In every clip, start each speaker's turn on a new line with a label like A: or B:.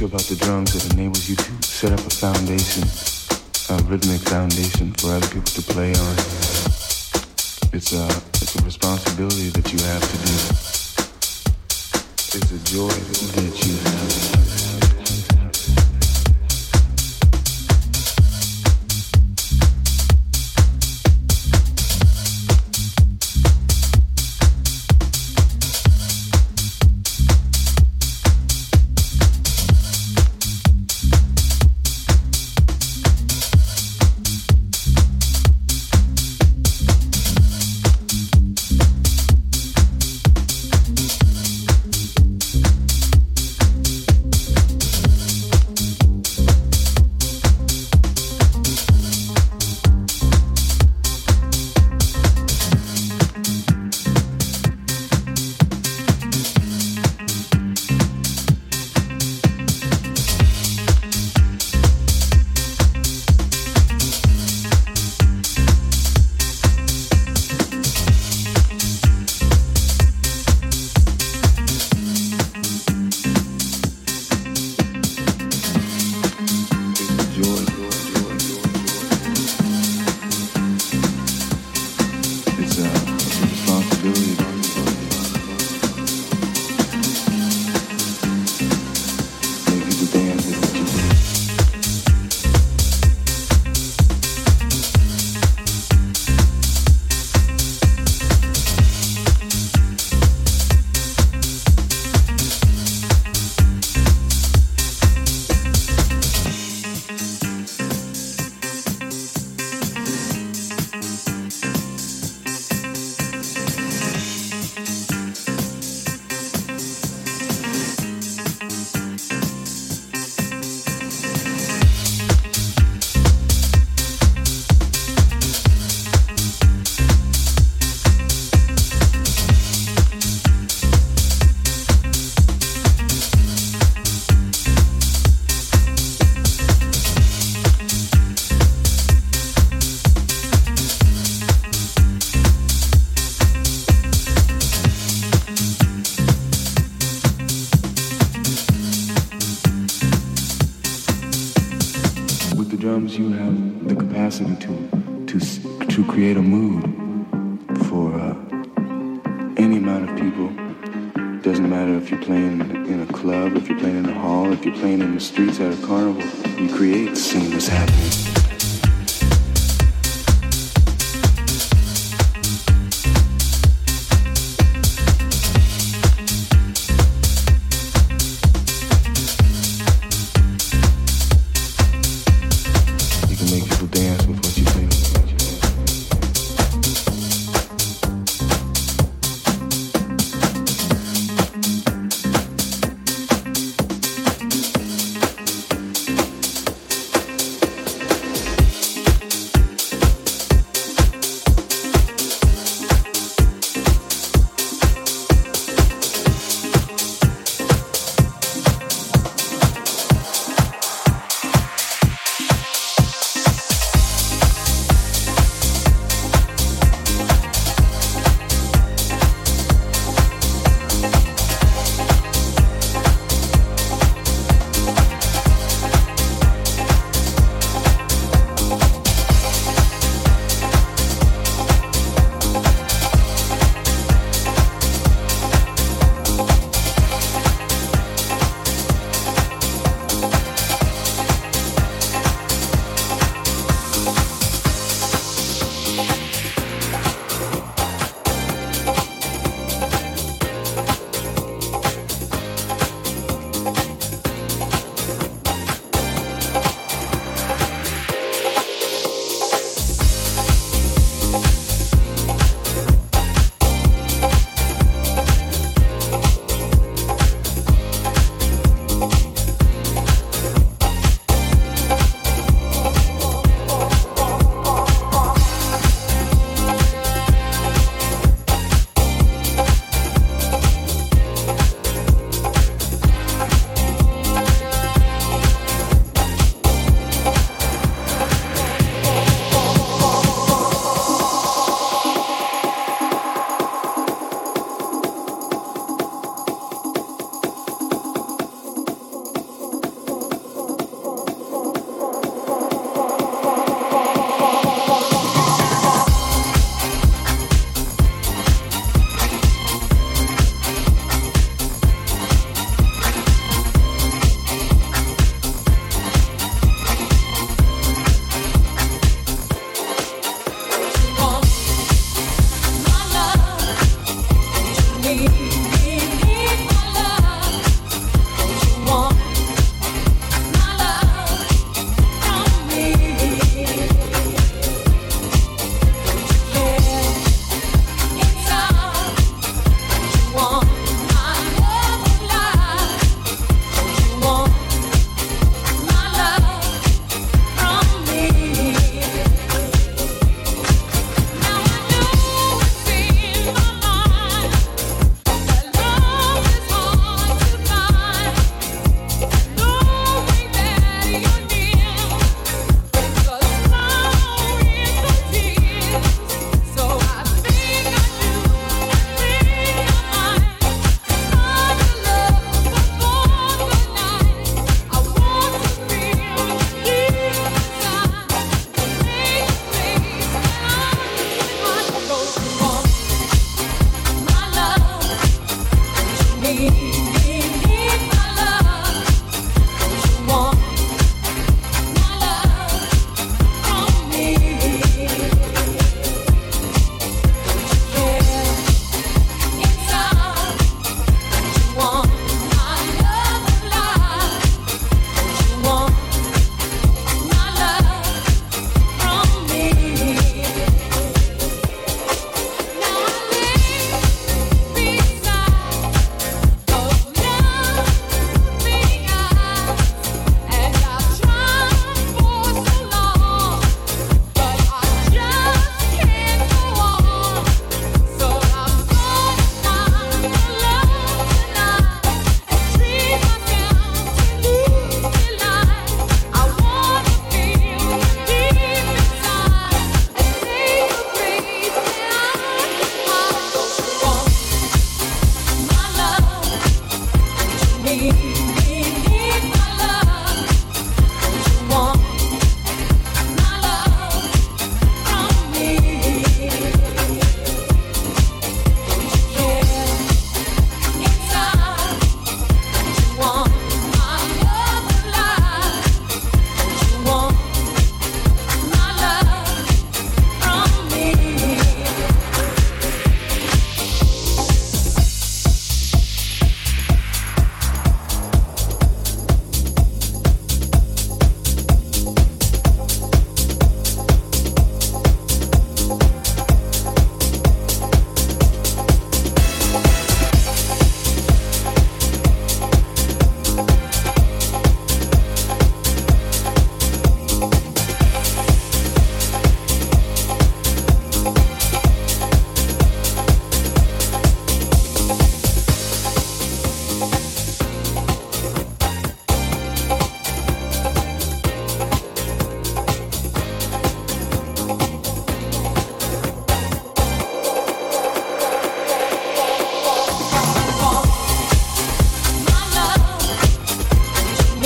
A: Special about the drums that enables you to set up a foundation, a rhythmic foundation for other people to play on. It's a, it's a responsibility that you have to do. It's a joy that you have.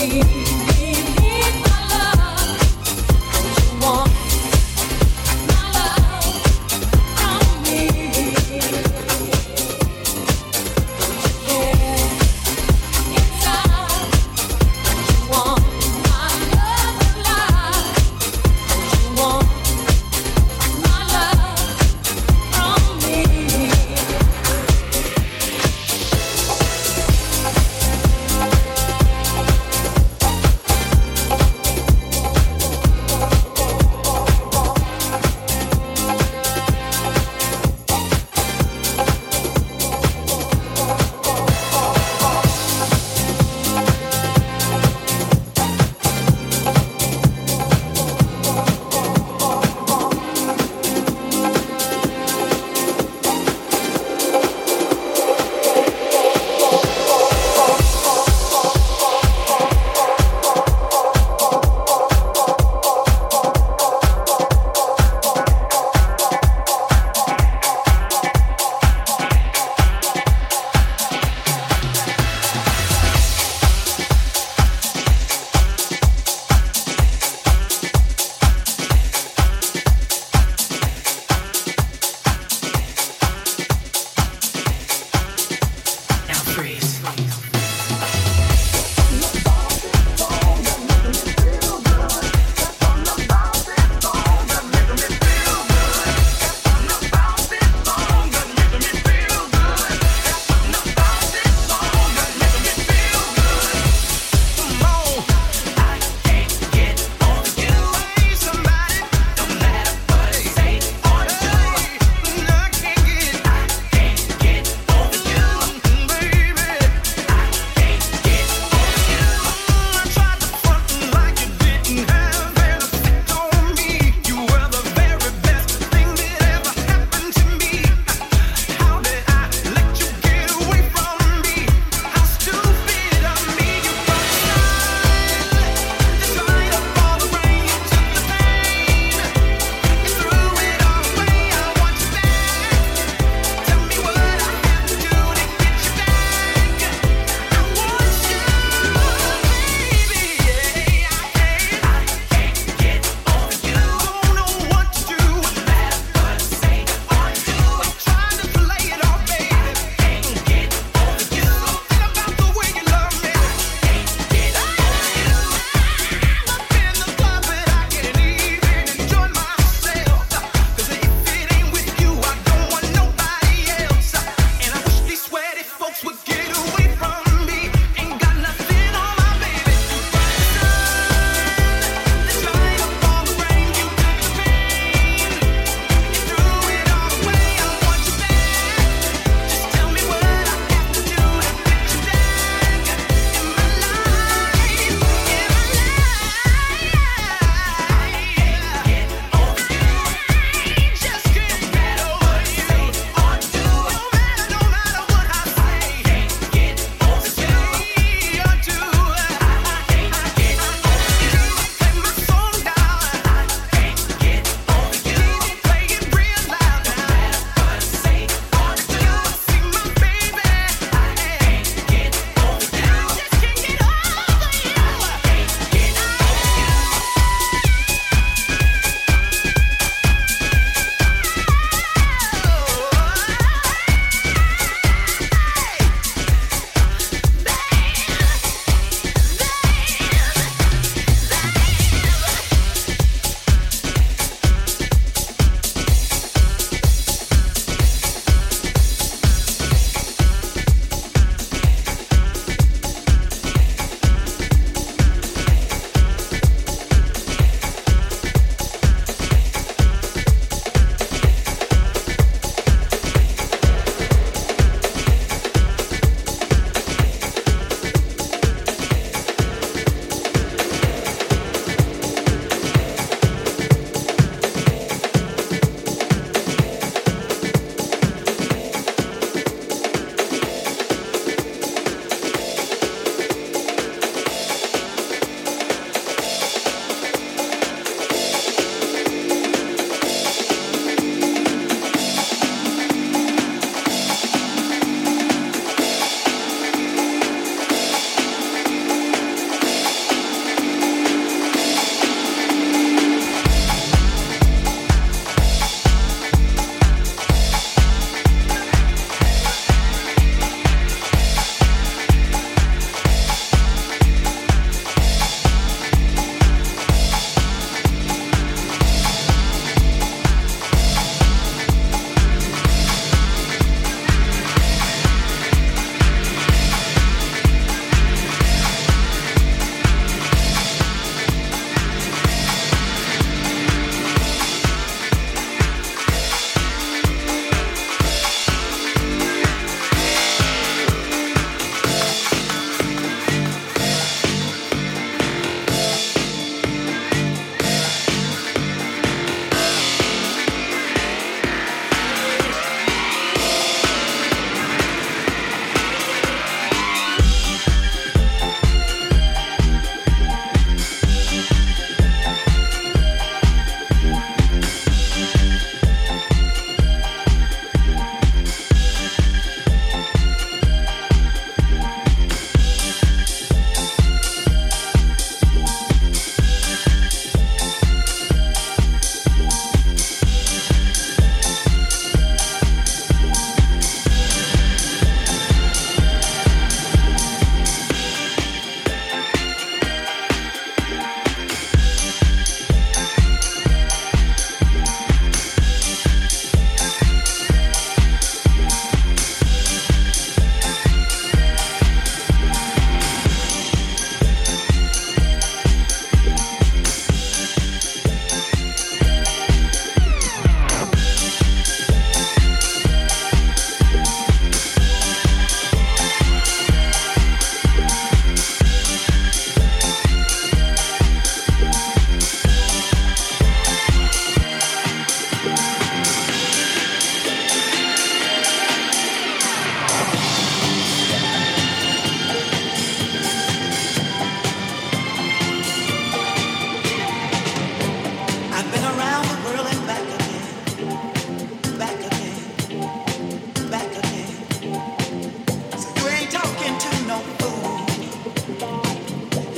B: me.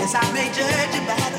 C: Yes, I may judge you by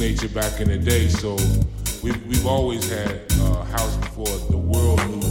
D: nature back in the day. So we've, we've always had a house before the world knew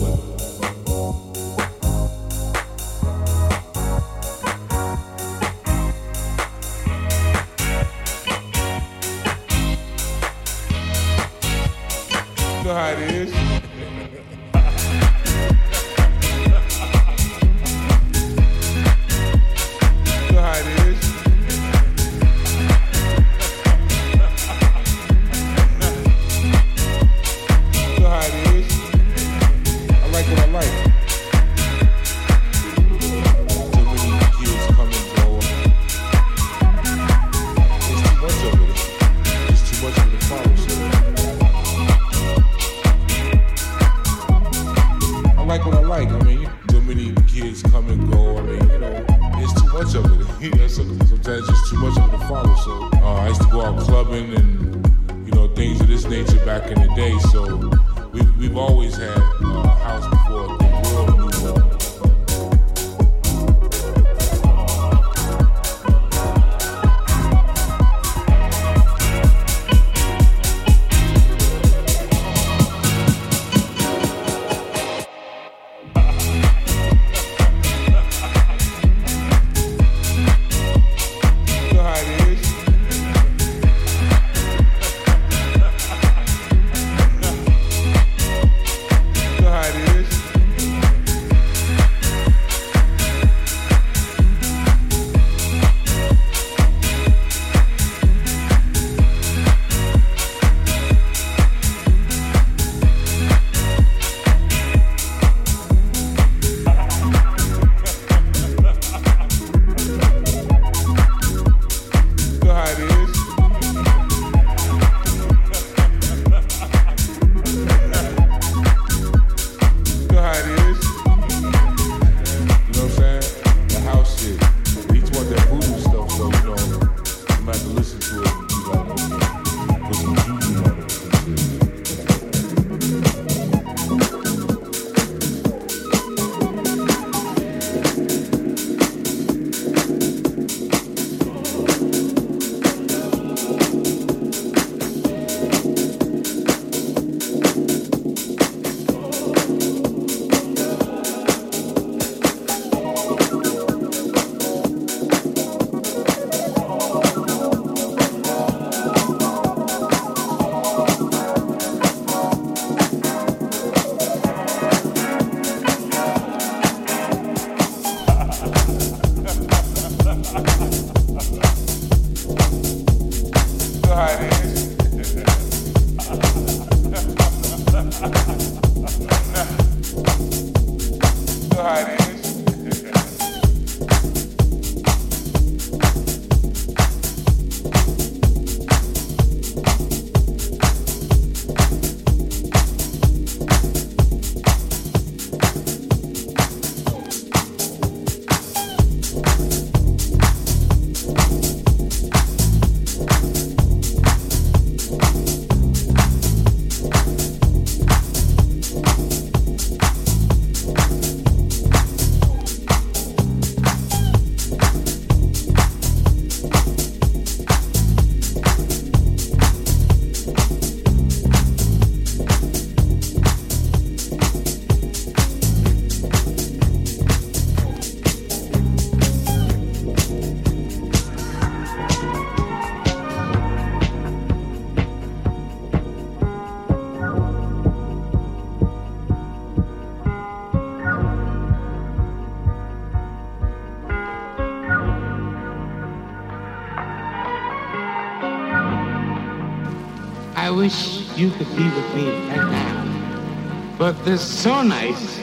E: this so nice,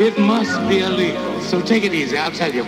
E: it must be illegal. So take it easy. I'll tell you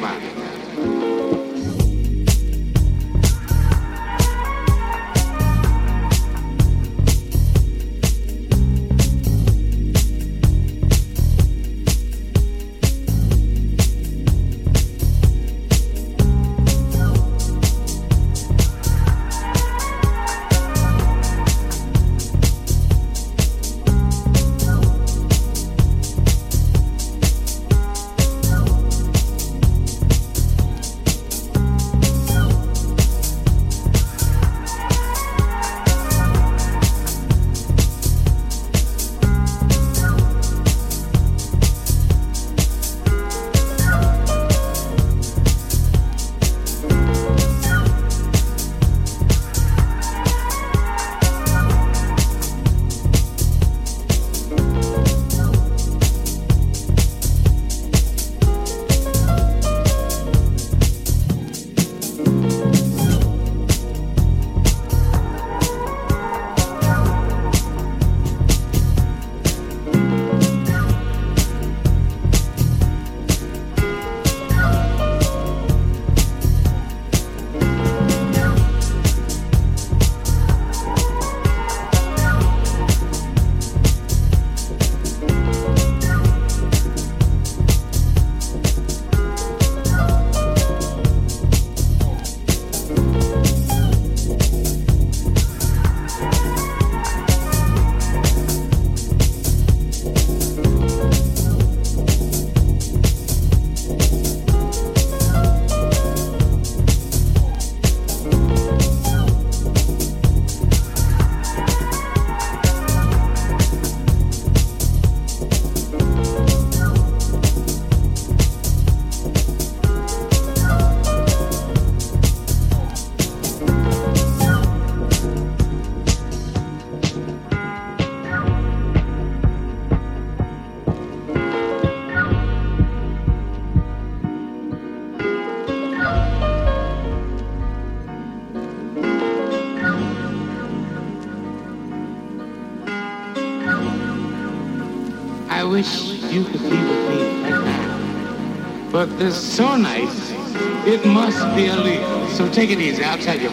E: this is so nice, it must be illegal. So take it easy, I'll tell you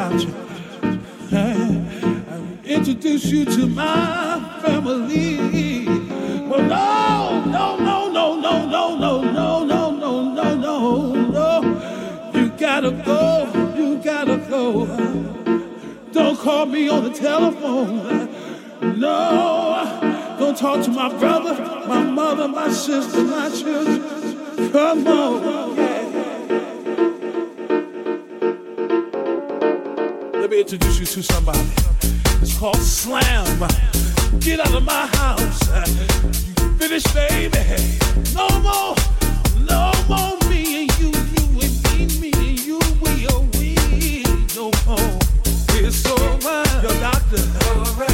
F: about you. I will introduce you to my family. Well, no, no, no, no, no, no, no, no, no, no, no, no, no. You gotta go, you gotta go. Don't call me on the telephone. No, don't talk to my brother, my mother, my sister, my children. Come on. let me introduce you to somebody. It's called Slam. Get out of my house. Finish, baby. No more, no more me and you, you and me, me and you. We are we. No more. It's alright. Your doctor. Alright.